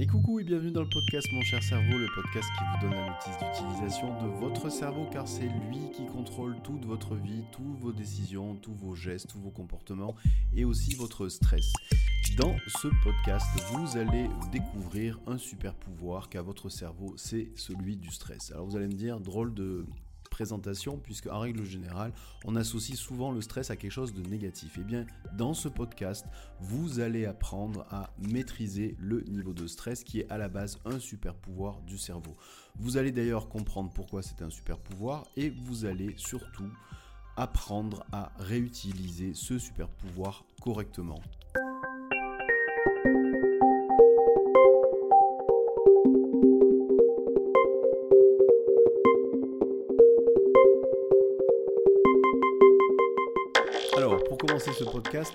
Et coucou et bienvenue dans le podcast Mon cher cerveau, le podcast qui vous donne la notice d'utilisation de votre cerveau car c'est lui qui contrôle toute votre vie, toutes vos décisions, tous vos gestes, tous vos comportements et aussi votre stress. Dans ce podcast, vous allez découvrir un super pouvoir qu'a votre cerveau, c'est celui du stress. Alors vous allez me dire, drôle de puisque en règle générale, on associe souvent le stress à quelque chose de négatif. Et eh bien, dans ce podcast, vous allez apprendre à maîtriser le niveau de stress qui est à la base un super pouvoir du cerveau. Vous allez d'ailleurs comprendre pourquoi c'est un super pouvoir et vous allez surtout apprendre à réutiliser ce super pouvoir correctement.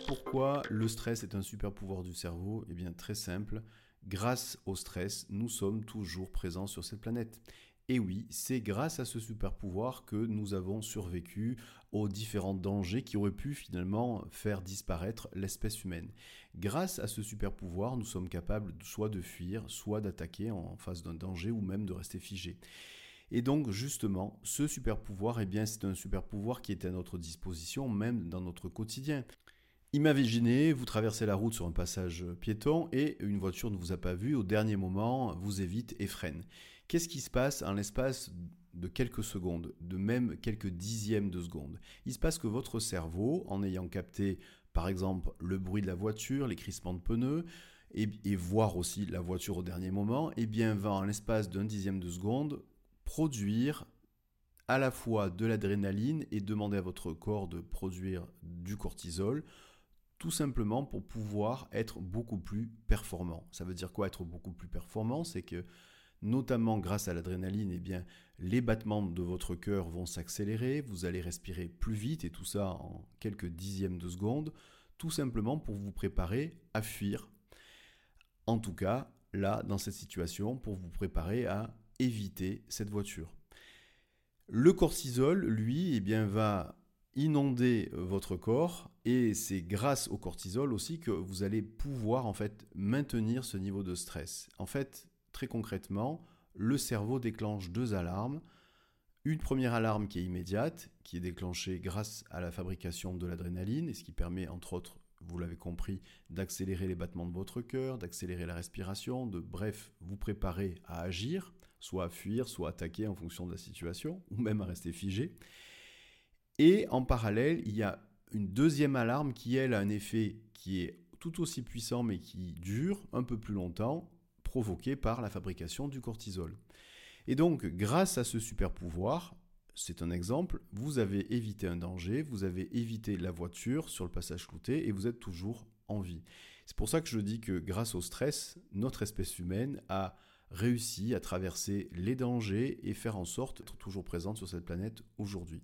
Pourquoi le stress est un super pouvoir du cerveau Eh bien très simple, grâce au stress, nous sommes toujours présents sur cette planète. Et oui, c'est grâce à ce super pouvoir que nous avons survécu aux différents dangers qui auraient pu finalement faire disparaître l'espèce humaine. Grâce à ce super pouvoir, nous sommes capables soit de fuir, soit d'attaquer en face d'un danger ou même de rester figés. Et donc justement, ce super pouvoir, eh bien, c'est un super pouvoir qui est à notre disposition même dans notre quotidien. Imaginez, vous traversez la route sur un passage piéton et une voiture ne vous a pas vu, au dernier moment vous évite et freine. Qu'est-ce qui se passe en l'espace de quelques secondes, de même quelques dixièmes de seconde? Il se passe que votre cerveau, en ayant capté par exemple le bruit de la voiture, les crissements de pneus, et, voir aussi la voiture au dernier moment, eh bien va en l'espace d'un dixième de seconde produire à la fois de l'adrénaline et demander à votre corps de produire du cortisol, tout simplement pour pouvoir être beaucoup plus performant. Ça veut dire quoi être beaucoup plus performant? C'est que notamment grâce à l'adrénaline, eh bien, les battements de votre cœur vont s'accélérer, vous allez respirer plus vite et tout ça en quelques dixièmes de seconde, tout simplement pour vous préparer à fuir. En tout cas, là, dans cette situation, pour vous préparer à éviter cette voiture. Le cortisol, lui, eh bien, va inonder votre corps et c'est grâce au cortisol aussi que vous allez pouvoir en fait maintenir ce niveau de stress. En fait, très concrètement, le cerveau déclenche deux alarmes. Une première alarme qui est immédiate, qui est déclenchée grâce à la fabrication de l'adrénaline et ce qui permet entre autres, vous l'avez compris, d'accélérer les battements de votre cœur, d'accélérer la respiration, de bref, vous préparer à agir soit à fuir, soit à attaquer en fonction de la situation, ou même à rester figé. Et en parallèle, il y a une deuxième alarme qui, elle, a un effet qui est tout aussi puissant mais qui dure un peu plus longtemps, provoqué par la fabrication du cortisol. Et donc, grâce à ce super pouvoir, c'est un exemple, vous avez évité un danger, vous avez évité la voiture sur le passage clouté et vous êtes toujours en vie. C'est pour ça que je dis que grâce au stress, notre espèce humaine a réussi à traverser les dangers et faire en sorte d'être toujours présente sur cette planète aujourd'hui.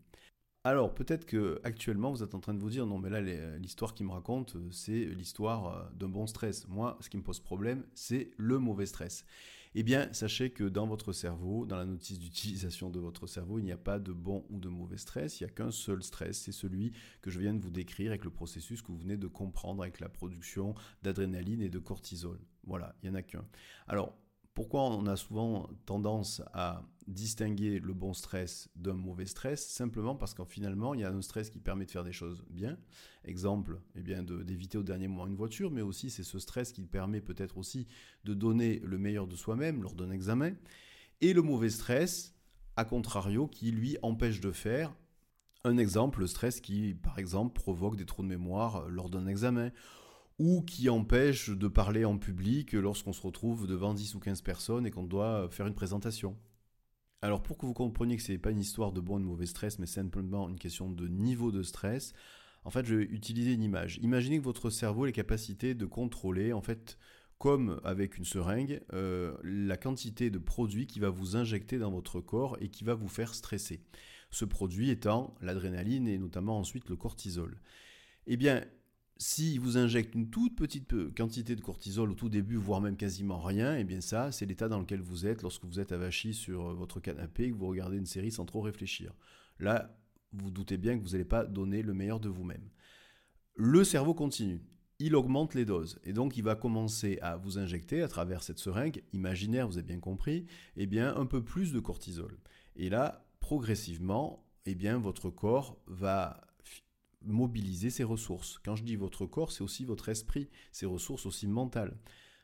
Alors peut-être que actuellement vous êtes en train de vous dire non mais là l'histoire qui me raconte c'est l'histoire euh, d'un bon stress. Moi ce qui me pose problème c'est le mauvais stress. Eh bien sachez que dans votre cerveau, dans la notice d'utilisation de votre cerveau, il n'y a pas de bon ou de mauvais stress, il n'y a qu'un seul stress, c'est celui que je viens de vous décrire avec le processus que vous venez de comprendre avec la production d'adrénaline et de cortisol. Voilà, il n'y en a qu'un. Alors pourquoi on a souvent tendance à distinguer le bon stress d'un mauvais stress? Simplement parce qu'en finalement, il y a un stress qui permet de faire des choses bien. Exemple, eh bien, d'éviter au dernier moment une voiture, mais aussi c'est ce stress qui permet peut-être aussi de donner le meilleur de soi-même lors d'un examen. Et le mauvais stress, à contrario, qui lui empêche de faire. Un exemple, le stress qui, par exemple, provoque des trous de mémoire lors d'un examen ou qui empêche de parler en public lorsqu'on se retrouve devant 10 ou 15 personnes et qu'on doit faire une présentation. Alors pour que vous compreniez que ce n'est pas une histoire de bon ou de mauvais stress, mais simplement une question de niveau de stress, en fait je vais utiliser une image. Imaginez que votre cerveau a les capacités de contrôler, en fait, comme avec une seringue, euh, la quantité de produit qui va vous injecter dans votre corps et qui va vous faire stresser. Ce produit étant l'adrénaline et notamment ensuite le cortisol. Eh bien, s'il vous injecte une toute petite quantité de cortisol au tout début, voire même quasiment rien, et eh bien ça, c'est l'état dans lequel vous êtes lorsque vous êtes avachi sur euh, votre canapé et que vous regardez une série sans trop réfléchir. Là, vous doutez bien que vous n'allez pas donner le meilleur de vous-même. Le cerveau continue. il augmente les doses. Et donc, il va commencer à vous injecter à travers cette seringue imaginaire, vous avez bien compris, eh bien, un peu plus de cortisol. Et là, progressivement, eh bien, votre corps va mobiliser ses ressources. Quand je dis votre corps, c'est aussi votre esprit, ses ressources aussi mentales.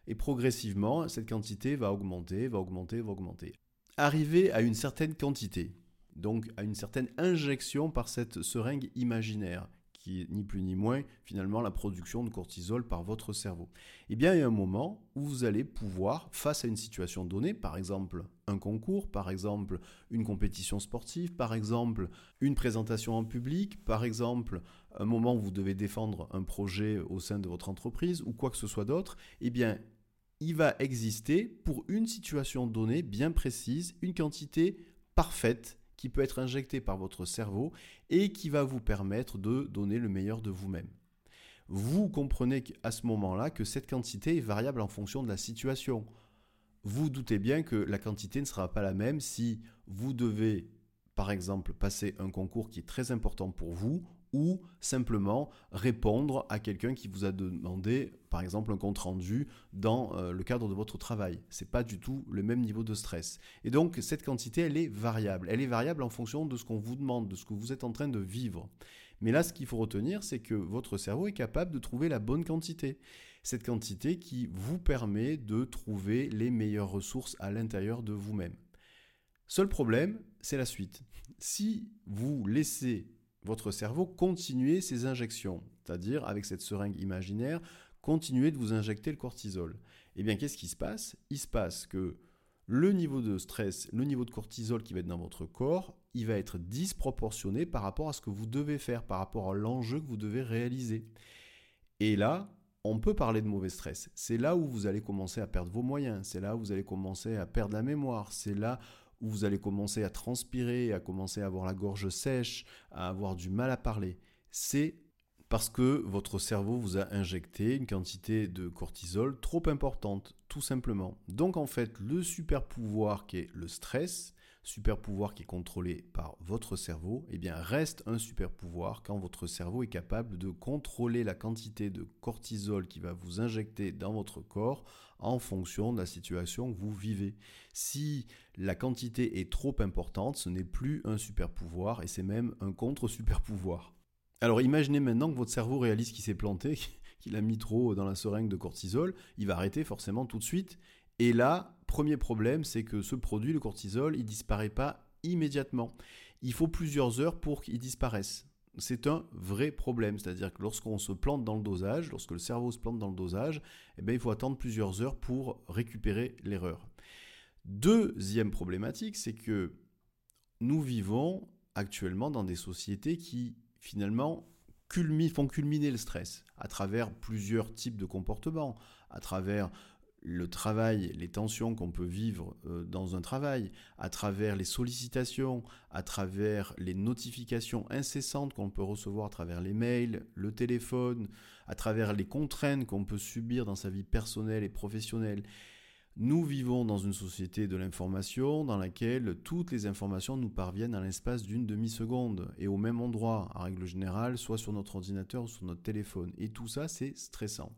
Et progressivement, cette quantité va augmenter, va augmenter, va augmenter. Arriver à une certaine quantité, donc à une certaine injection par cette seringue imaginaire, qui est ni plus ni moins finalement la production de cortisol par votre cerveau. Eh bien, il y a un moment où vous allez pouvoir, face à une situation donnée, par exemple un concours, par exemple une compétition sportive, par exemple une présentation en public, par exemple un moment où vous devez défendre un projet au sein de votre entreprise ou quoi que ce soit d'autre, eh bien, il va exister pour une situation donnée bien précise une quantité parfaite qui peut être injecté par votre cerveau et qui va vous permettre de donner le meilleur de vous-même. Vous comprenez à ce moment-là que cette quantité est variable en fonction de la situation. Vous doutez bien que la quantité ne sera pas la même si vous devez, par exemple, passer un concours qui est très important pour vous ou simplement répondre à quelqu'un qui vous a demandé, par exemple, un compte rendu dans euh, le cadre de votre travail. Ce n'est pas du tout le même niveau de stress. Et donc, cette quantité, elle est variable. Elle est variable en fonction de ce qu'on vous demande, de ce que vous êtes en train de vivre. Mais là, ce qu'il faut retenir, c'est que votre cerveau est capable de trouver la bonne quantité. Cette quantité qui vous permet de trouver les meilleures ressources à l'intérieur de vous-même. Seul problème, c'est la suite. Si vous laissez votre cerveau continuer ses injections, c'est-à-dire avec cette seringue imaginaire, continuer de vous injecter le cortisol. Eh bien, qu'est-ce qui se passe? Il se passe que le niveau de stress, le niveau de cortisol qui va être dans votre corps, il va être disproportionné par rapport à ce que vous devez faire, par rapport à l'enjeu que vous devez réaliser. Et là, on peut parler de mauvais stress. C'est là où vous allez commencer à perdre vos moyens, c'est là où vous allez commencer à perdre la mémoire, c'est là vous allez commencer à transpirer, à commencer à avoir la gorge sèche, à avoir du mal à parler. C'est parce que votre cerveau vous a injecté une quantité de cortisol trop importante, tout simplement. Donc en fait, le super pouvoir qui est le stress, super pouvoir qui est contrôlé par votre cerveau, eh bien reste un super pouvoir quand votre cerveau est capable de contrôler la quantité de cortisol qui va vous injecter dans votre corps en fonction de la situation que vous vivez. Si la quantité est trop importante, ce n'est plus un super pouvoir et c'est même un contre-super pouvoir. Alors imaginez maintenant que votre cerveau réalise qu'il s'est planté, qu'il a mis trop dans la seringue de cortisol, il va arrêter forcément tout de suite. Et là, premier problème, c'est que ce produit, le cortisol, il disparaît pas immédiatement. Il faut plusieurs heures pour qu'il disparaisse. C'est un vrai problème, c'est-à-dire que lorsqu'on se plante dans le dosage, lorsque le cerveau se plante dans le dosage, eh bien, il faut attendre plusieurs heures pour récupérer l'erreur. Deuxième problématique, c'est que nous vivons actuellement dans des sociétés qui finalement font culminer le stress à travers plusieurs types de comportements, à travers le travail, les tensions qu'on peut vivre euh, dans un travail, à travers les sollicitations, à travers les notifications incessantes qu'on peut recevoir à travers les mails, le téléphone, à travers les contraintes qu'on peut subir dans sa vie personnelle et professionnelle. Nous vivons dans une société de l'information dans laquelle toutes les informations nous parviennent à l'espace d'une demi-seconde et au même endroit, en règle générale, soit sur notre ordinateur ou sur notre téléphone. Et tout ça, c'est stressant.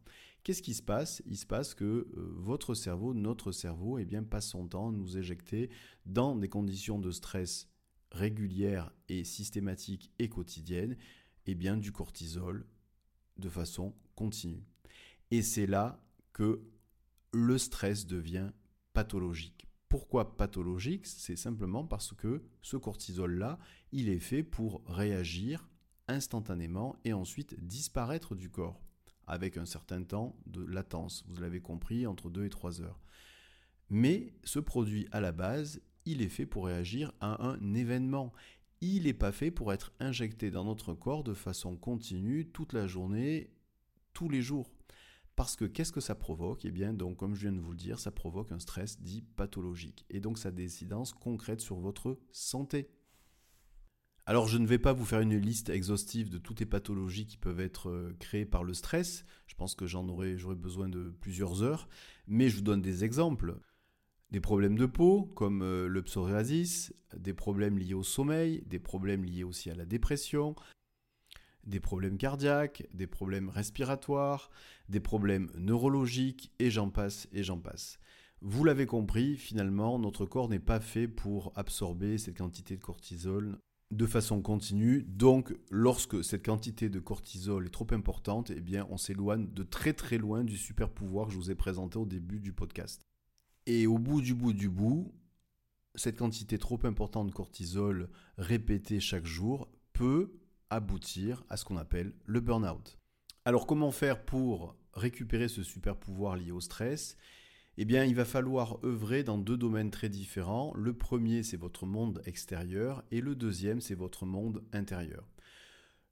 Qu'est-ce qui se passe? Il se passe que euh, votre cerveau, notre cerveau, eh bien, passe son temps à nous éjecter dans des conditions de stress régulières et systématiques et quotidiennes, eh bien, du cortisol de façon continue. Et c'est là que le stress devient pathologique. Pourquoi pathologique? C'est simplement parce que ce cortisol-là, il est fait pour réagir instantanément et ensuite disparaître du corps avec un certain temps de latence, vous l'avez compris, entre 2 et 3 heures. Mais ce produit à la base, il est fait pour réagir à un événement. Il n'est pas fait pour être injecté dans notre corps de façon continue toute la journée, tous les jours. Parce que qu'est-ce que ça provoque? Eh bien, donc, comme je viens de vous le dire, ça provoque un stress dit pathologique. Et donc, ça a des incidences concrètes sur votre santé. Alors je ne vais pas vous faire une liste exhaustive de toutes les pathologies qui peuvent être euh, créées par le stress, je pense que j'en aurais, j'aurais besoin de plusieurs heures, mais je vous donne des exemples. Des problèmes de peau comme euh, le psoriasis, des problèmes liés au sommeil, des problèmes liés aussi à la dépression, des problèmes cardiaques, des problèmes respiratoires, des problèmes neurologiques, et j'en passe, et j'en passe. Vous l'avez compris, finalement, notre corps n'est pas fait pour absorber cette quantité de cortisol de façon continue. Donc, lorsque cette quantité de cortisol est trop importante, eh bien, on s'éloigne de très très loin du super pouvoir que je vous ai présenté au début du podcast. Et au bout du bout du bout, cette quantité trop importante de cortisol répétée chaque jour peut aboutir à ce qu'on appelle le burn-out. Alors comment faire pour récupérer ce super pouvoir lié au stress? Eh bien, il va falloir œuvrer dans deux domaines très différents. Le premier, c'est votre monde extérieur et le deuxième, c'est votre monde intérieur.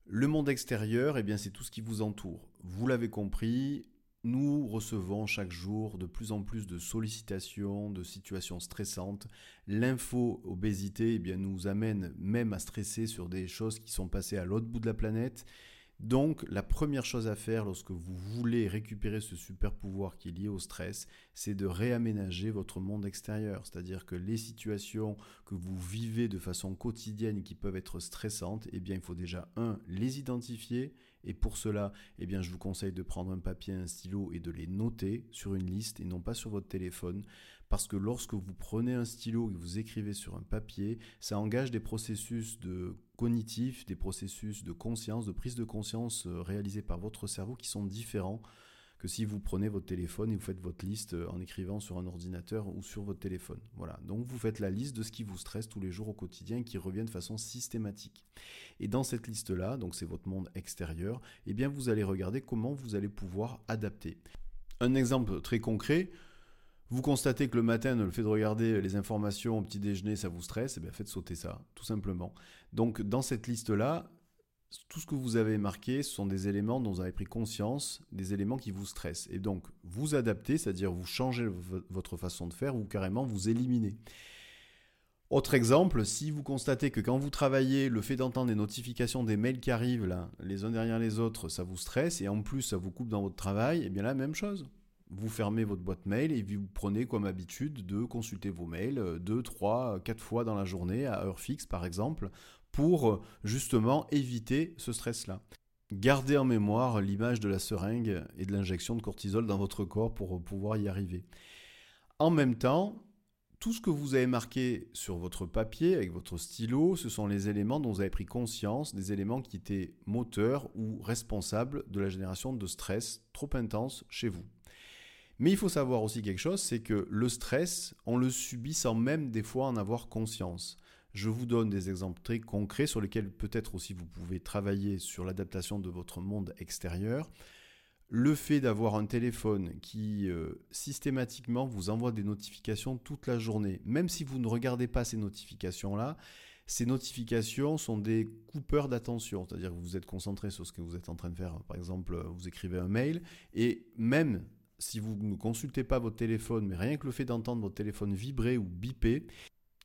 Le monde extérieur, eh bien, c'est tout ce qui vous entoure. Vous l'avez compris, nous recevons chaque jour de plus en plus de sollicitations, de situations stressantes. L'info-obésité eh bien, nous amène même à stresser sur des choses qui sont passées à l'autre bout de la planète. Donc la première chose à faire lorsque vous voulez récupérer ce super pouvoir qui est lié au stress, c'est de réaménager votre monde extérieur. C'est-à-dire que les situations que vous vivez de façon quotidienne qui peuvent être stressantes, eh bien il faut déjà, un, les identifier et pour cela, eh bien, je vous conseille de prendre un papier, un stylo et de les noter sur une liste et non pas sur votre téléphone. Parce que lorsque vous prenez un stylo et vous écrivez sur un papier, ça engage des processus de cognitifs, des processus de conscience, de prise de conscience euh, réalisés par votre cerveau qui sont différents que si vous prenez votre téléphone et vous faites votre liste euh, en écrivant sur un ordinateur ou sur votre téléphone. Voilà. Donc vous faites la liste de ce qui vous stresse tous les jours au quotidien et qui revient de façon systématique. Et dans cette liste-là, donc c'est votre monde extérieur, eh bien vous allez regarder comment vous allez pouvoir adapter. Un exemple très concret, vous constatez que le matin, le fait de regarder les informations au petit déjeuner, ça vous stresse, eh faites sauter ça, tout simplement. Donc dans cette liste-là, tout ce que vous avez marqué, ce sont des éléments dont vous avez pris conscience, des éléments qui vous stressent. Et donc, vous adaptez, c'est-à-dire vous changez votre façon de faire ou carrément vous éliminez. Autre exemple, si vous constatez que quand vous travaillez, le fait d'entendre des notifications des mails qui arrivent là, les uns derrière les autres, ça vous stresse et en plus ça vous coupe dans votre travail, et eh bien la même chose. Vous fermez votre boîte mail et vous prenez comme habitude de consulter vos mails deux, trois, quatre fois dans la journée à heure fixe par exemple pour euh, justement éviter ce stress-là. Gardez en mémoire l'image de la seringue et de l'injection de cortisol dans votre corps pour euh, pouvoir y arriver. En même temps, tout ce que vous avez marqué sur votre papier avec votre stylo, ce sont les éléments dont vous avez pris conscience, des éléments qui étaient moteurs ou responsables de la génération de stress trop intense chez vous. Mais il faut savoir aussi quelque chose, c'est que le stress, on le subit sans même des fois en avoir conscience. Je vous donne des exemples très concrets sur lesquels peut-être aussi vous pouvez travailler sur l'adaptation de votre monde extérieur. Le fait d'avoir un téléphone qui euh, systématiquement vous envoie des notifications toute la journée, même si vous ne regardez pas ces notifications-là, ces notifications sont des coupeurs d'attention, c'est-à-dire que vous êtes concentré sur ce que vous êtes en train de faire. Par exemple, vous écrivez un mail et même si vous ne consultez pas votre téléphone, mais rien que le fait d'entendre votre téléphone vibrer ou biper,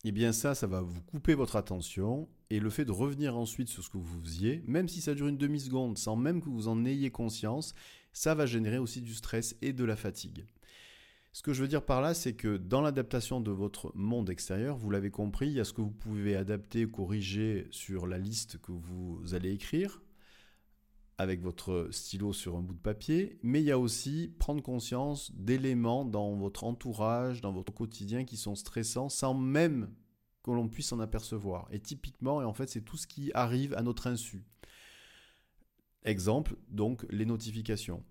eh bien ça, ça va vous couper votre attention et le fait de revenir ensuite sur ce que vous faisiez, même si ça dure une demi-seconde, sans même que vous en ayez conscience, ça va générer aussi du stress et de la fatigue. Ce que je veux dire par là, c'est que dans l'adaptation de votre monde extérieur, vous l'avez compris, il y a ce que vous pouvez adapter, corriger sur la liste que vous allez écrire, avec votre stylo sur un bout de papier, mais il y a aussi prendre conscience d'éléments dans votre entourage, dans votre quotidien qui sont stressants sans même que l'on puisse en apercevoir. Et typiquement, et en fait, c'est tout ce qui arrive à notre insu. Exemple, donc les notifications.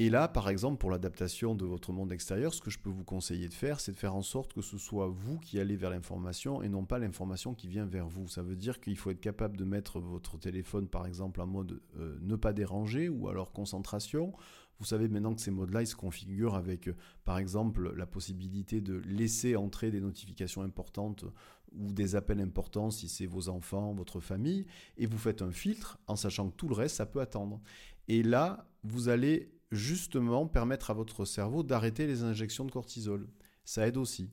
Et là, par exemple, pour l'adaptation de votre monde extérieur, ce que je peux vous conseiller de faire, c'est de faire en sorte que ce soit vous qui allez vers l'information et non pas l'information qui vient vers vous. Ça veut dire qu'il faut être capable de mettre votre téléphone, par exemple, en mode euh, ne pas déranger ou alors concentration. Vous savez maintenant que ces modes-là, ils se configurent avec, euh, par exemple, la possibilité de laisser entrer des notifications importantes ou des appels importants si c'est vos enfants, votre famille, et vous faites un filtre en sachant que tout le reste, ça peut attendre. Et là, vous allez justement permettre à votre cerveau d'arrêter les injections de cortisol. Ça aide aussi.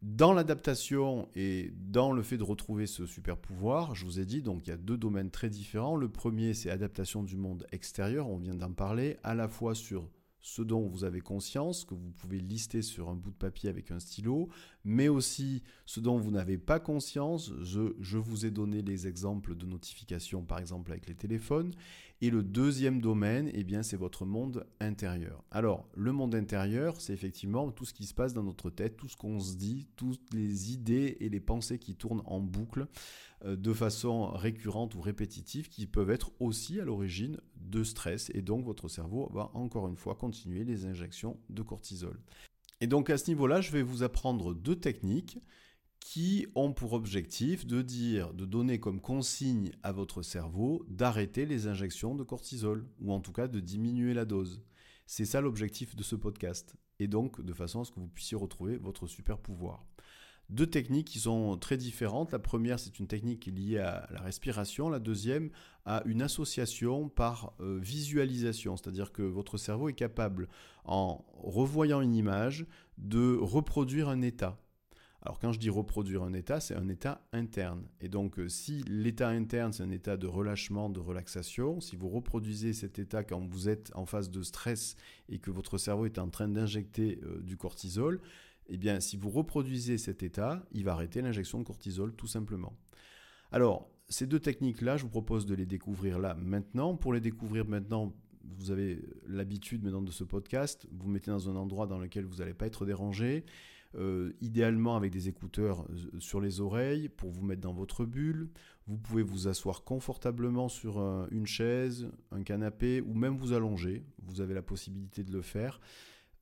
Dans l'adaptation et dans le fait de retrouver ce super pouvoir, je vous ai dit, donc il y a deux domaines très différents. Le premier, c'est adaptation du monde extérieur, on vient d'en parler, à la fois sur ce dont vous avez conscience, que vous pouvez lister sur un bout de papier avec un stylo, mais aussi ce dont vous n'avez pas conscience. Je, vous ai donné les exemples de notifications, par exemple avec les téléphones. Et le deuxième domaine, eh bien, c'est votre monde intérieur. Alors, le monde intérieur, c'est effectivement tout ce qui se passe dans notre tête, tout ce qu'on se dit, toutes les idées et les pensées qui tournent en boucle euh, de façon récurrente ou répétitive, qui peuvent être aussi à l'origine de stress. Et donc, votre cerveau va encore une fois continuer les injections de cortisol. Et donc, à ce niveau-là, je vais vous apprendre deux techniques qui ont pour objectif de dire, de donner comme consigne à votre cerveau d'arrêter les injections de cortisol, ou en tout cas de diminuer la dose. C'est ça l'objectif de ce podcast, et donc de façon à ce que vous puissiez retrouver votre super pouvoir. Deux techniques qui sont très différentes. La première, c'est une technique liée à la respiration. La deuxième, à une association par euh, visualisation. C'est-à-dire que votre cerveau est capable, en revoyant une image, de reproduire un état. Alors quand je dis reproduire un état, c'est un état interne. Et donc euh, si l'état interne, c'est un état de relâchement, de relaxation, si vous reproduisez cet état quand vous êtes en phase de stress et que votre cerveau est en train d'injecter euh, du cortisol, eh bien si vous reproduisez cet état, il va arrêter l'injection de cortisol tout simplement. Alors, ces deux techniques-là, je vous propose de les découvrir là maintenant. Pour les découvrir maintenant, vous avez l'habitude maintenant de ce podcast, vous mettez dans un endroit dans lequel vous n'allez pas être dérangé. Euh, idéalement avec des écouteurs euh, sur les oreilles pour vous mettre dans votre bulle. Vous pouvez vous asseoir confortablement sur une chaise, un canapé ou même vous allonger. Vous avez la possibilité de le faire.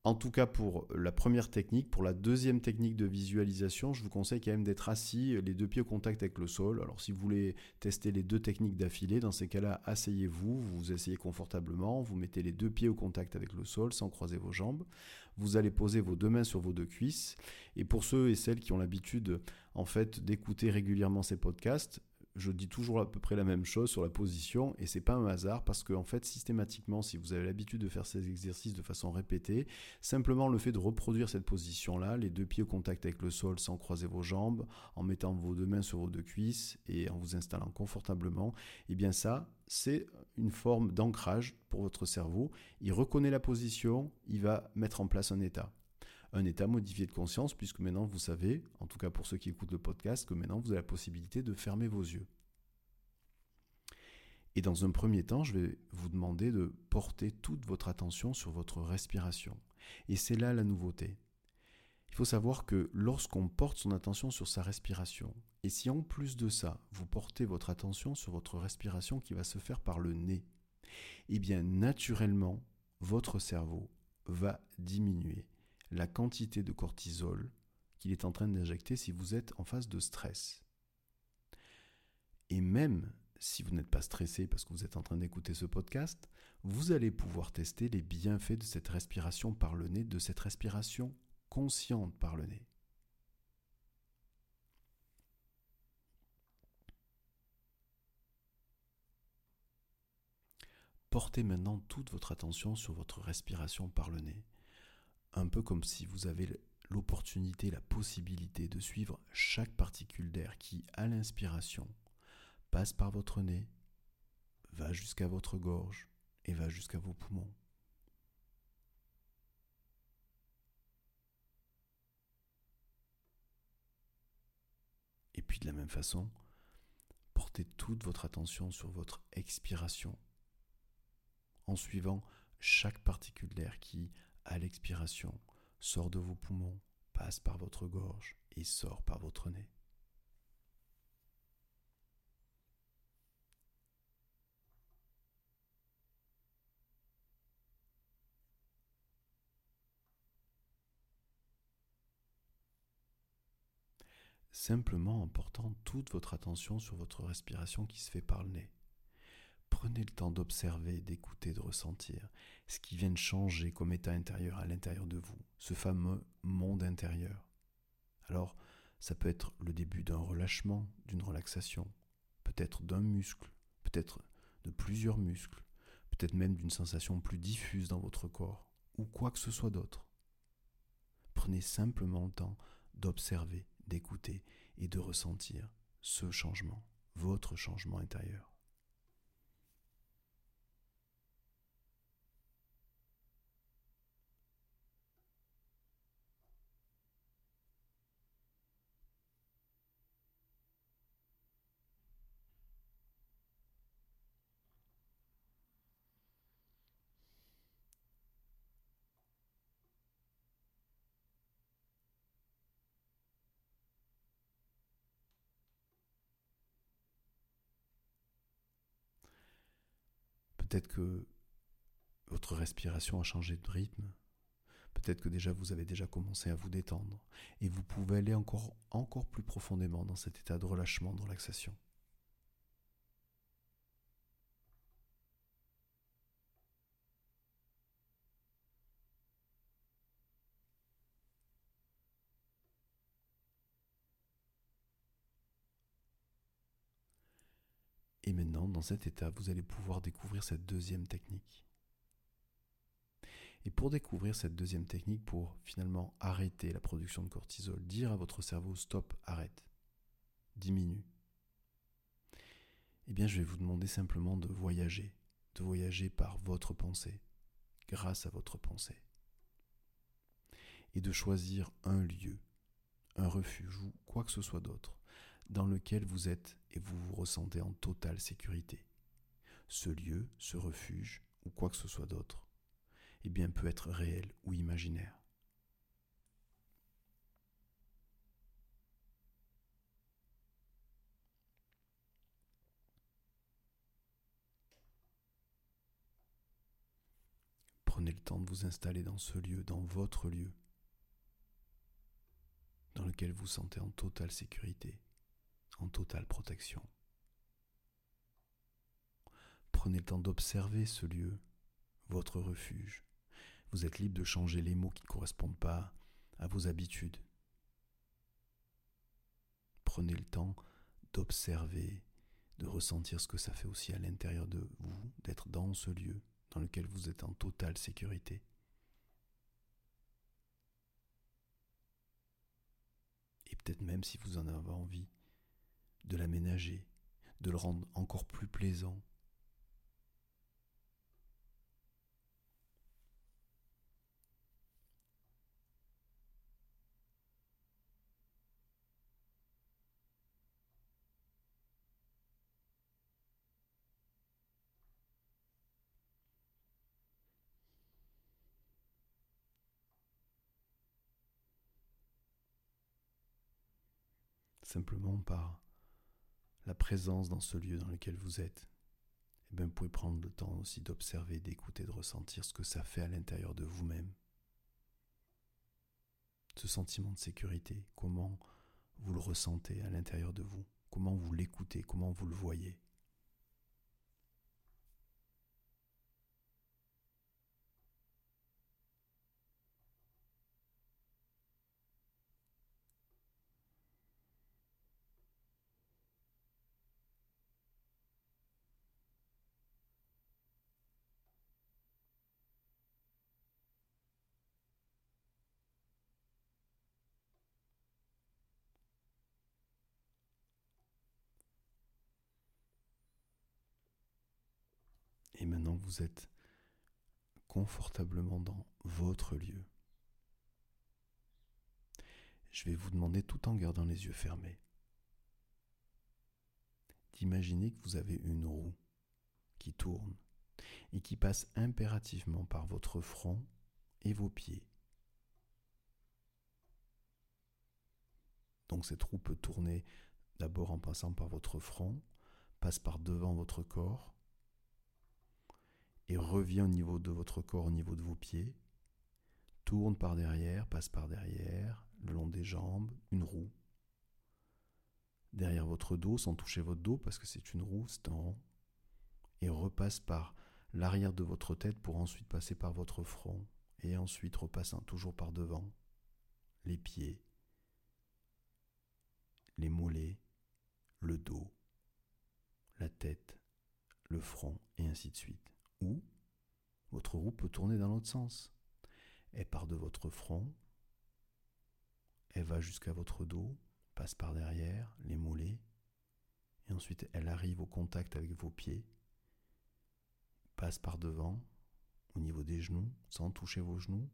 En tout cas, pour la première technique, pour la deuxième technique de visualisation, je vous conseille quand même d'être assis, les deux pieds au contact avec le sol. Alors, si vous voulez tester les deux techniques d'affilée, dans ces cas-là, asseyez-vous, vous vous asseyez confortablement, vous mettez les deux pieds au contact avec le sol sans croiser vos jambes. Vous allez poser vos deux mains sur vos deux cuisses. Et pour ceux et celles qui ont l'habitude, en fait, d'écouter régulièrement ces podcasts, je dis toujours à peu près la même chose sur la position et c'est pas un hasard parce que en fait systématiquement si vous avez l'habitude de faire ces exercices de façon répétée, simplement le fait de reproduire cette position là, les deux pieds au contact avec le sol sans croiser vos jambes, en mettant vos deux mains sur vos deux cuisses et en vous installant confortablement, et eh bien ça c'est une forme d'ancrage pour votre cerveau, il reconnaît la position, il va mettre en place un état un état modifié de conscience, puisque maintenant vous savez, en tout cas pour ceux qui écoutent le podcast, que maintenant vous avez la possibilité de fermer vos yeux. Et dans un premier temps, je vais vous demander de porter toute votre attention sur votre respiration. Et c'est là la nouveauté. Il faut savoir que lorsqu'on porte son attention sur sa respiration, et si en plus de ça, vous portez votre attention sur votre respiration qui va se faire par le nez, eh bien naturellement, votre cerveau va diminuer la quantité de cortisol qu'il est en train d'injecter si vous êtes en phase de stress. Et même si vous n'êtes pas stressé parce que vous êtes en train d'écouter ce podcast, vous allez pouvoir tester les bienfaits de cette respiration par le nez, de cette respiration consciente par le nez. Portez maintenant toute votre attention sur votre respiration par le nez un peu comme si vous avez l'opportunité, la possibilité de suivre chaque particule d'air qui, à l'inspiration, passe par votre nez, va jusqu'à votre gorge et va jusqu'à vos poumons. Et puis de la même façon, portez toute votre attention sur votre expiration en suivant chaque particule d'air qui, à l'expiration, sort de vos poumons, passe par votre gorge et sort par votre nez. Simplement en portant toute votre attention sur votre respiration qui se fait par le nez. Prenez le temps d'observer, d'écouter, de ressentir ce qui vient de changer comme état intérieur à l'intérieur de vous, ce fameux monde intérieur. Alors, ça peut être le début d'un relâchement, d'une relaxation, peut-être d'un muscle, peut-être de plusieurs muscles, peut-être même d'une sensation plus diffuse dans votre corps, ou quoi que ce soit d'autre. Prenez simplement le temps d'observer, d'écouter et de ressentir ce changement, votre changement intérieur. Peut-être que votre respiration a changé de rythme. Peut-être que déjà vous avez déjà commencé à vous détendre et vous pouvez aller encore, encore plus profondément dans cet état de relâchement, de relaxation. Et maintenant, dans cet état, vous allez pouvoir découvrir cette deuxième technique. Et pour découvrir cette deuxième technique, pour finalement arrêter la production de cortisol, dire à votre cerveau stop, arrête, diminue, eh bien je vais vous demander simplement de voyager, de voyager par votre pensée, grâce à votre pensée. Et de choisir un lieu, un refuge ou quoi que ce soit d'autre dans lequel vous êtes et vous vous ressentez en totale sécurité. Ce lieu, ce refuge, ou quoi que ce soit d'autre, eh bien peut être réel ou imaginaire. Prenez le temps de vous installer dans ce lieu, dans votre lieu, dans lequel vous sentez en totale sécurité en totale protection. Prenez le temps d'observer ce lieu, votre refuge. Vous êtes libre de changer les mots qui ne correspondent pas à vos habitudes. Prenez le temps d'observer, de ressentir ce que ça fait aussi à l'intérieur de vous, d'être dans ce lieu dans lequel vous êtes en totale sécurité. Et peut-être même si vous en avez envie, de l'aménager, de le rendre encore plus plaisant. simplement par la présence dans ce lieu dans lequel vous êtes, eh bien, vous pouvez prendre le temps aussi d'observer, d'écouter, de ressentir ce que ça fait à l'intérieur de vous-même. Ce sentiment de sécurité, comment vous le ressentez à l'intérieur de vous, comment vous l'écoutez, comment vous le voyez? Et maintenant, vous êtes confortablement dans votre lieu. Je vais vous demander, tout en gardant les yeux fermés, d'imaginer que vous avez une roue qui tourne et qui passe impérativement par votre front et vos pieds. Donc cette roue peut tourner d'abord en passant par votre front, passe par devant votre corps, et revient au niveau de votre corps, au niveau de vos pieds, tourne par derrière, passe par derrière, le long des jambes, une roue. Derrière votre dos, sans toucher votre dos, parce que c'est une roue, c'est un rond, et repasse par l'arrière de votre tête pour ensuite passer par votre front, et ensuite repassant toujours par devant, les pieds, les mollets, le dos, la tête, le front, et ainsi de suite ou votre roue peut tourner dans l'autre sens. Elle part de votre front, elle va jusqu'à votre dos, passe par derrière, les mollets, et ensuite elle arrive au contact avec vos pieds, passe par devant, au niveau des genoux, sans toucher vos genoux,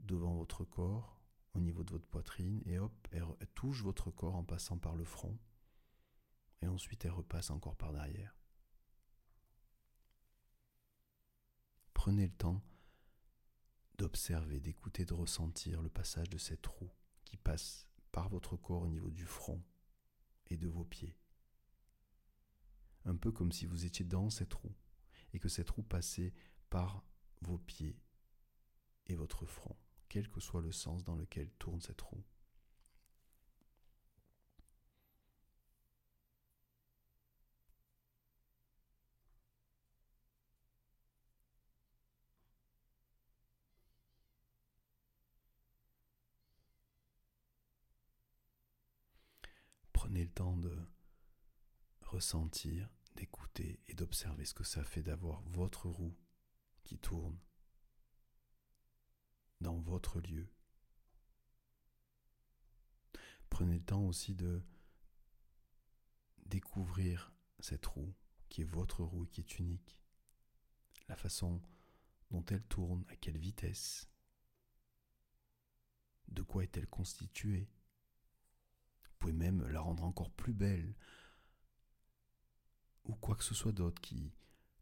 devant votre corps, au niveau de votre poitrine, et hop, elle, touche votre corps en passant par le front, et ensuite elle repasse encore par derrière. Prenez le temps d'observer, d'écouter, de ressentir le passage de cette roue qui passe par votre corps au niveau du front et de vos pieds. Un peu comme si vous étiez dans cette roue, et que cette roue passait par vos pieds et votre front, quel que soit le sens dans lequel tourne cette roue. Prenez le temps de ressentir, d'écouter et d'observer ce que ça fait d'avoir votre roue qui tourne dans votre lieu. Prenez le temps aussi de découvrir cette roue qui est votre roue et qui est unique. La façon dont elle tourne, à quelle vitesse, de quoi est-elle constituée. Vous pouvez même la rendre encore plus belle ou quoi que ce soit d'autre qui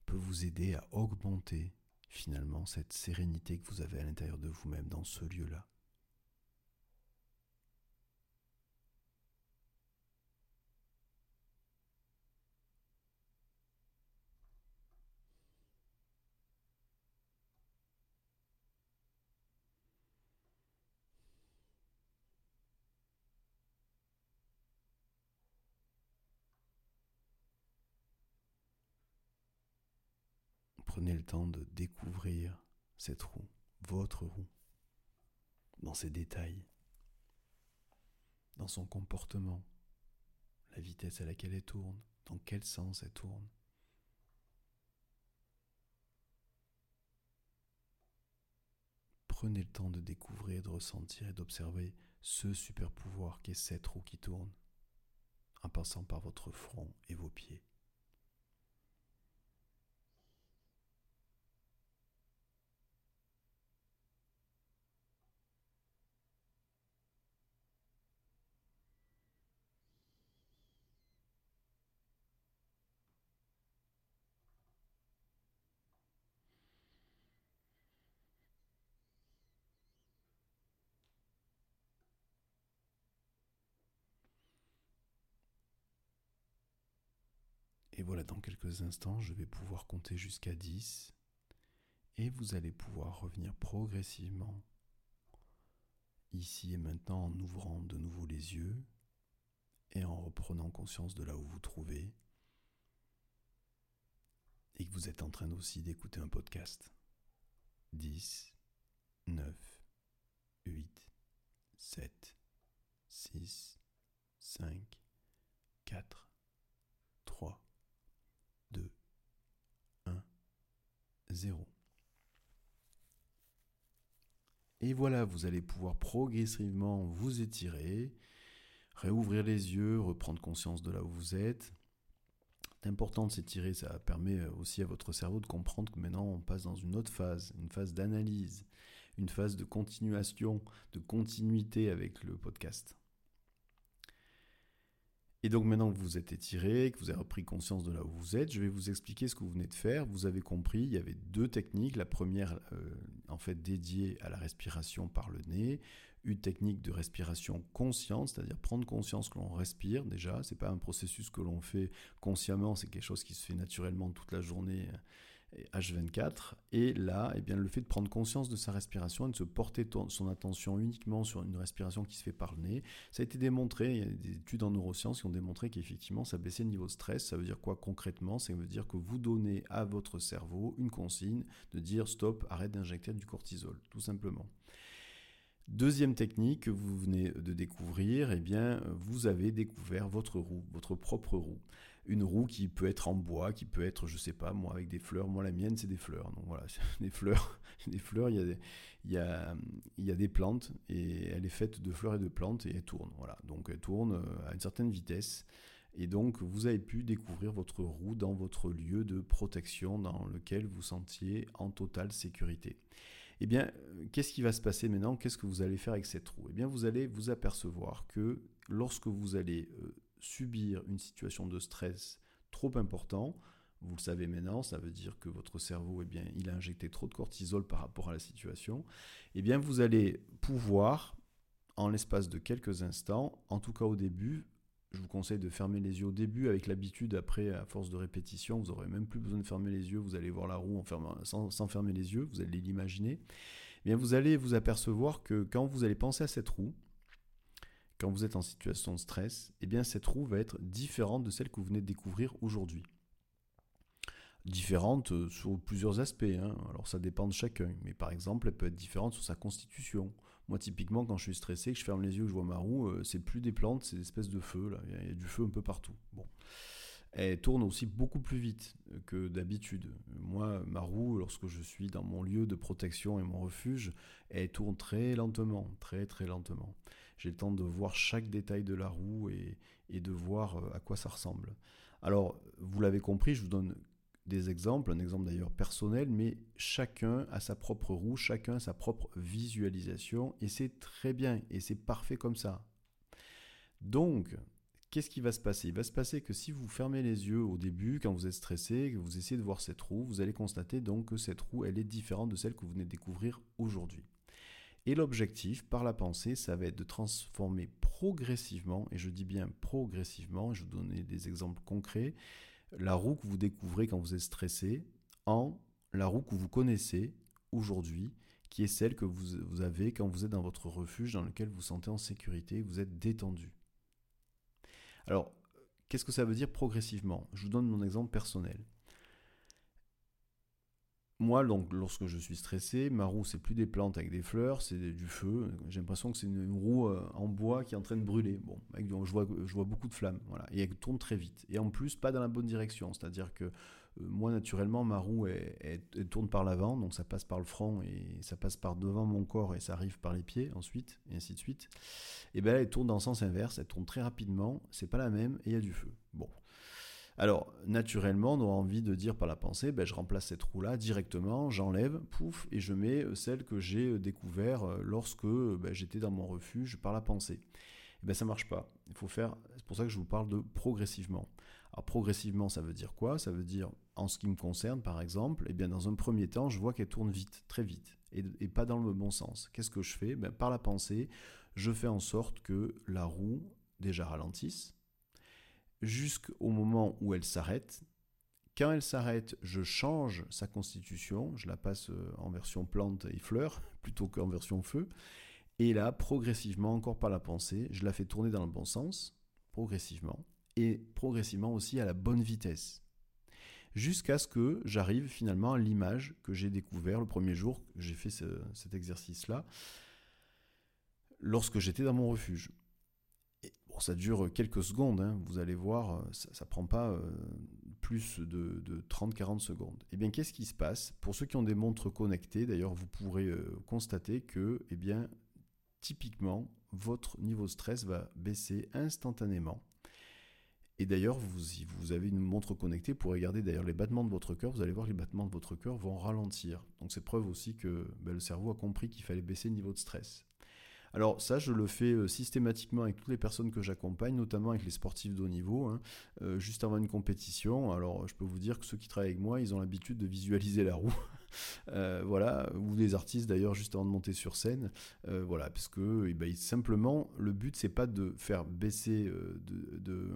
peut vous aider à augmenter finalement cette sérénité que vous avez à l'intérieur de vous-même dans ce lieu-là. Prenez le temps de découvrir cette roue, votre roue, dans ses détails, dans son comportement, la vitesse à laquelle elle tourne, dans quel sens elle tourne. Prenez le temps de découvrir, de ressentir et d'observer ce super pouvoir qu'est cette roue qui tourne, en passant par votre front et vos pieds. Et voilà, dans quelques instants, je vais pouvoir compter jusqu'à 10 et vous allez pouvoir revenir progressivement. Ici et maintenant en ouvrant de nouveau les yeux et en reprenant conscience de là où vous trouvez. Et que vous êtes en train aussi d'écouter un podcast. 10, 9, 8, 7, 6, 5, 4, 3, 2, 1, 0. Et voilà, vous allez pouvoir progressivement vous étirer, réouvrir les yeux, reprendre conscience de là où vous êtes. C'est important de s'étirer, ça permet aussi à votre cerveau de comprendre que maintenant on passe dans une autre phase, une phase d'analyse, une phase de continuation, de continuité avec le podcast. Et donc maintenant que vous êtes étiré, que vous avez repris conscience de là où vous êtes, je vais vous expliquer ce que vous venez de faire. Vous avez compris, il y avait deux techniques. La première, euh, en fait, dédiée à la respiration par le nez, une technique de respiration consciente, c'est-à-dire prendre conscience que l'on respire déjà. C'est pas un processus que l'on fait consciemment, c'est quelque chose qui se fait naturellement toute la journée H24. Et là, eh bien, le fait de prendre conscience de sa respiration et de se porter son attention uniquement sur une respiration qui se fait par le nez, ça a été démontré, il y a des études en neurosciences qui ont démontré qu'effectivement ça baissait le niveau de stress. Ça veut dire quoi concrètement? Ça veut dire que vous donnez à votre cerveau une consigne de dire stop, arrête d'injecter du cortisol, tout simplement. Deuxième technique que vous venez de découvrir, eh bien, vous avez découvert votre roue, votre propre roue une roue qui peut être en bois, qui peut être, je sais pas, moi avec des fleurs. Moi, la mienne, c'est des fleurs. Donc voilà, des fleurs. des fleurs, il y, a des, il, y a, il y a des plantes et elle est faite de fleurs et de plantes et elle tourne. Voilà, donc elle tourne euh, à une certaine vitesse. Et donc, vous avez pu découvrir votre roue dans votre lieu de protection dans lequel vous sentiez en totale sécurité. Eh bien, qu'est-ce qui va se passer maintenant? Qu'est-ce que vous allez faire avec cette roue? Eh bien, vous allez vous apercevoir que lorsque vous allez euh, subir une situation de stress trop important, vous le savez maintenant, ça veut dire que votre cerveau, eh bien, il a injecté trop de cortisol par rapport à la situation, eh bien, vous allez pouvoir, en l'espace de quelques instants, en tout cas au début, je vous conseille de fermer les yeux au début. Avec l'habitude, après, à force de répétition, vous n'aurez même plus besoin de fermer les yeux. Vous allez voir la roue en sans, sans, fermer les yeux. Vous allez l'imaginer. Eh bien, vous allez vous apercevoir que quand vous allez penser à cette roue, quand vous êtes en situation de stress, eh bien, cette roue va être différente de celle que vous venez de découvrir aujourd'hui. Différente euh, sur plusieurs aspects. Hein. Alors, ça dépend de chacun. Mais par exemple, elle peut être différente sur sa constitution. Moi, typiquement, quand je suis stressé, que je ferme les yeux, que je vois ma roue, euh, c'est plus des plantes, c'est des espèces de feu. Là. Il y a du feu un peu partout. Bon. Elle tourne aussi beaucoup plus vite que d'habitude. Moi, ma roue, lorsque je suis dans mon lieu de protection et mon refuge, elle tourne très lentement, très très lentement. J'ai le temps de voir chaque détail de la roue et, de voir euh, à quoi ça ressemble. Alors, vous l'avez compris, je vous donne des exemples, un exemple d'ailleurs personnel, mais chacun a sa propre roue, chacun a sa propre visualisation, et c'est très bien, et c'est parfait comme ça. Donc, qu'est-ce qui va se passer? Il va se passer que si vous fermez les yeux au début, quand vous êtes stressé, que vous essayez de voir cette roue, vous allez constater donc que cette roue, elle est différente de celle que vous venez de découvrir aujourd'hui. Et l'objectif, par la pensée, ça va être de transformer progressivement, et je dis bien progressivement, je vais vous donner des exemples concrets, la roue que vous découvrez quand vous êtes stressé en la roue que vous connaissez aujourd'hui, qui est celle que vous, avez quand vous êtes dans votre refuge dans lequel vous vous sentez en sécurité, vous êtes détendu. Alors, qu'est-ce que ça veut dire progressivement? Je vous donne mon exemple personnel. Moi, donc, lorsque je suis stressé, ma roue, c'est plus des plantes avec des fleurs, c'est du feu. J'ai l'impression que c'est une, roue euh, en bois qui est en train de brûler. Bon, je, vois, je vois beaucoup de flammes, voilà. Et elle tourne très vite. Et en plus, pas dans la bonne direction. C'est-à-dire que euh, moi, naturellement, ma roue, tourne par l'avant, donc ça passe par le front et ça passe par devant mon corps et ça arrive par les pieds ensuite, et ainsi de suite. Et bien, elle tourne dans le sens inverse, elle tourne très rapidement, c'est pas la même et il y a du feu. Bon. Alors, naturellement, on aura envie de dire par la pensée, ben, je remplace cette roue-là directement, j'enlève, pouf, et je mets euh, celle que j'ai euh, découvert euh, lorsque ben, j'étais dans mon refuge par la pensée. Et eh ben, ça marche pas. Il faut faire, c'est pour ça que je vous parle de progressivement. Alors, progressivement, ça veut dire quoi? Ça veut dire, en ce qui me concerne, par exemple, eh bien, dans un premier temps, je vois qu'elle tourne vite, très vite, et, et pas dans le bon sens. Qu'est-ce que je fais? Ben, Par la pensée, je fais en sorte que la roue déjà ralentisse, jusqu'au moment où elle s'arrête. Quand elle s'arrête, je change sa constitution, je la passe euh, en version plante et fleurs plutôt qu'en version feu. Et là, progressivement, encore par la pensée, je la fais tourner dans le bon sens, progressivement, et progressivement aussi à la bonne vitesse. Jusqu'à ce que j'arrive finalement à l'image que j'ai découvert le premier jour que j'ai fait cet exercice-là, lorsque j'étais dans mon refuge ça dure quelques secondes, hein. vous allez voir, euh, ça ne prend pas euh, plus de, 30-40 secondes. Et eh bien, qu'est-ce qui se passe? Pour ceux qui ont des montres connectées, d'ailleurs, vous pourrez euh, constater que, eh bien, typiquement, votre niveau de stress va baisser instantanément. Et d'ailleurs, vous, si vous avez une montre connectée, pour regarder d'ailleurs les battements de votre cœur, vous allez voir les battements de votre cœur vont ralentir. Donc c'est preuve aussi que ben, le cerveau a compris qu'il fallait baisser le niveau de stress. Alors ça, je le fais euh, systématiquement avec toutes les personnes que j'accompagne, notamment avec les sportifs de haut niveau, hein, euh, juste avant une compétition. Alors je peux vous dire que ceux qui travaillent avec moi, ils ont l'habitude de visualiser la roue. Euh, voilà, ou les artistes d'ailleurs juste avant de monter sur scène, voilà, parce que eh ben, simplement le but c'est pas de faire baisser de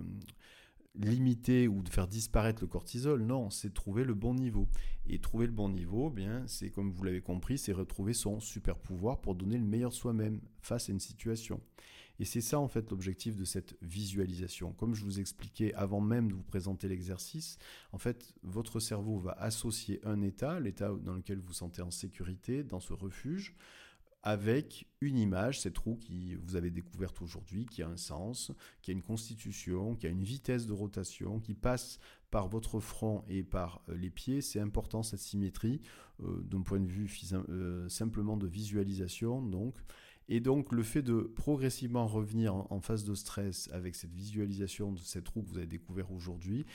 limiter ou de faire disparaître le cortisol, non, c'est trouver le bon niveau. Et trouver le bon niveau, bien, c'est comme vous l'avez compris, c'est retrouver son super pouvoir pour donner le meilleur soi-même face à une situation. Et c'est ça en fait l'objectif de cette visualisation. Comme je vous expliquais avant même de vous présenter l'exercice, en fait, votre cerveau va associer un état, l'état dans lequel vous vous sentez en sécurité, dans ce refuge, avec une image, cette roue qui vous avez découverte aujourd'hui, qui a un sens, qui a une constitution, qui a une vitesse de rotation, qui passe par votre front et par euh, les pieds. C'est important cette symétrie euh, d'un point de vue euh, simplement de visualisation. Donc. Et donc le fait de progressivement revenir en, phase de stress avec cette visualisation de cette roue que vous avez découverte aujourd'hui,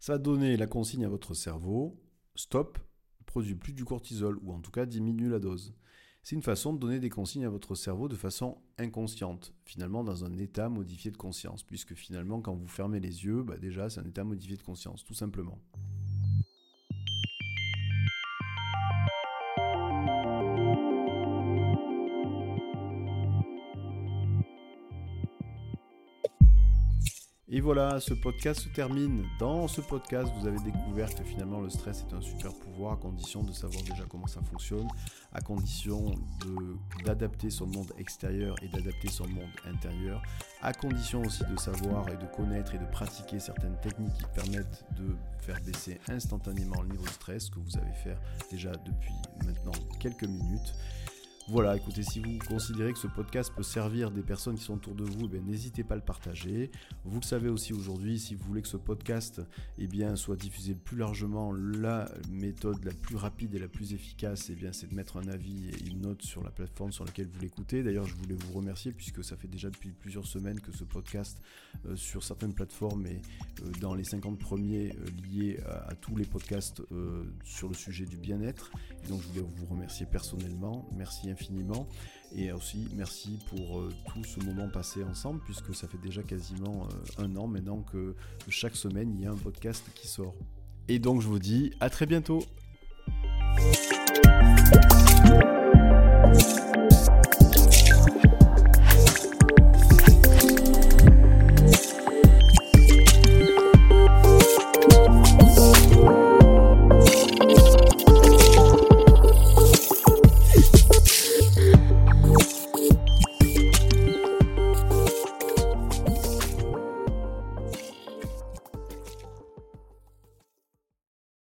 ça va donner la consigne à votre cerveau, stop, produit plus du cortisol, ou en tout cas diminue la dose c'est une façon de donner des consignes à votre cerveau de façon inconsciente, finalement dans un état modifié de conscience, puisque finalement quand vous fermez les yeux, bah, déjà c'est un état modifié de conscience, tout simplement. Et voilà, ce podcast se termine. Dans ce podcast, vous avez découvert que finalement le stress est un super pouvoir à condition de savoir déjà comment ça fonctionne, à condition d'adapter son monde extérieur et d'adapter son monde intérieur, à condition aussi de savoir et de connaître et de pratiquer certaines techniques qui permettent de faire baisser instantanément le niveau de stress que vous avez fait déjà depuis maintenant quelques minutes. Voilà, écoutez, si vous considérez que ce podcast peut servir des personnes qui sont autour de vous, eh n'hésitez pas à le partager. Vous le savez aussi aujourd'hui, si vous voulez que ce podcast eh soit diffusé plus largement, la méthode la plus rapide et la plus efficace, eh c'est de mettre un avis et une note sur la plateforme sur laquelle vous l'écoutez. D'ailleurs, je voulais vous remercier puisque ça fait déjà depuis plusieurs semaines que ce podcast euh, sur certaines plateformes est euh, dans les 50 premiers euh, liés à, tous les podcasts sur le sujet du bien-être. Donc, je voulais vous remercier personnellement. Merci et aussi, merci pour euh, tout ce moment passé ensemble, puisque ça fait déjà quasiment euh, un an maintenant que chaque semaine, il y a un podcast qui sort. Et donc, je vous dis à très bientôt.